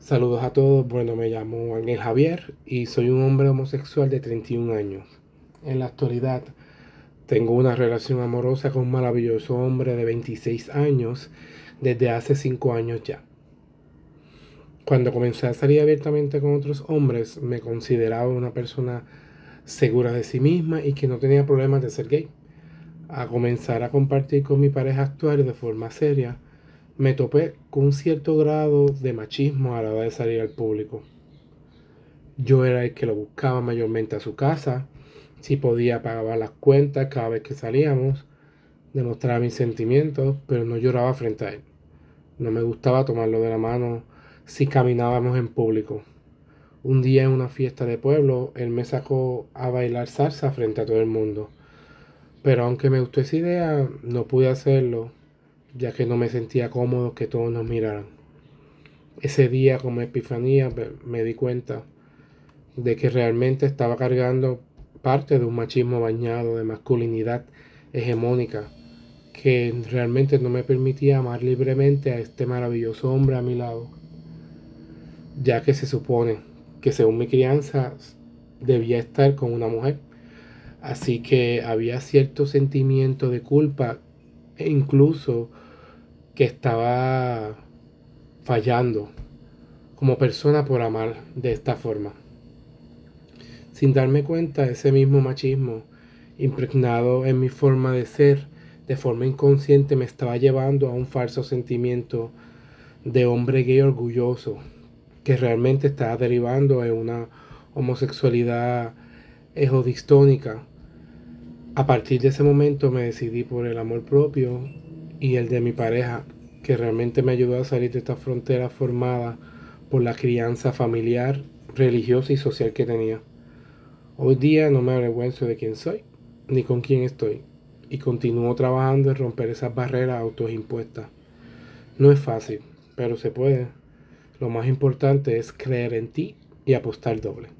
Saludos a todos, bueno me llamo Ángel Javier y soy un hombre homosexual de 31 años. En la actualidad tengo una relación amorosa con un maravilloso hombre de 26 años desde hace 5 años ya. Cuando comencé a salir abiertamente con otros hombres me consideraba una persona segura de sí misma y que no tenía problemas de ser gay. A comenzar a compartir con mi pareja actual de forma seria, me topé con un cierto grado de machismo a la hora de salir al público. Yo era el que lo buscaba mayormente a su casa, si podía pagar las cuentas cada vez que salíamos, demostraba mis sentimientos, pero no lloraba frente a él. No me gustaba tomarlo de la mano si caminábamos en público. Un día en una fiesta de pueblo, él me sacó a bailar salsa frente a todo el mundo. Pero aunque me gustó esa idea, no pude hacerlo ya que no me sentía cómodo que todos nos miraran. Ese día como epifanía me di cuenta de que realmente estaba cargando parte de un machismo bañado de masculinidad hegemónica que realmente no me permitía amar libremente a este maravilloso hombre a mi lado, ya que se supone que según mi crianza debía estar con una mujer. Así que había cierto sentimiento de culpa e incluso que estaba fallando como persona por amar de esta forma. Sin darme cuenta, ese mismo machismo impregnado en mi forma de ser, de forma inconsciente, me estaba llevando a un falso sentimiento de hombre gay orgulloso, que realmente estaba derivando en una homosexualidad ejodistónica. A partir de ese momento me decidí por el amor propio y el de mi pareja, que realmente me ayudó a salir de esta frontera formada por la crianza familiar, religiosa y social que tenía. Hoy día no me avergüenzo de quién soy, ni con quién estoy, y continúo trabajando en romper esas barreras autoimpuestas. No es fácil, pero se puede. Lo más importante es creer en ti y apostar doble.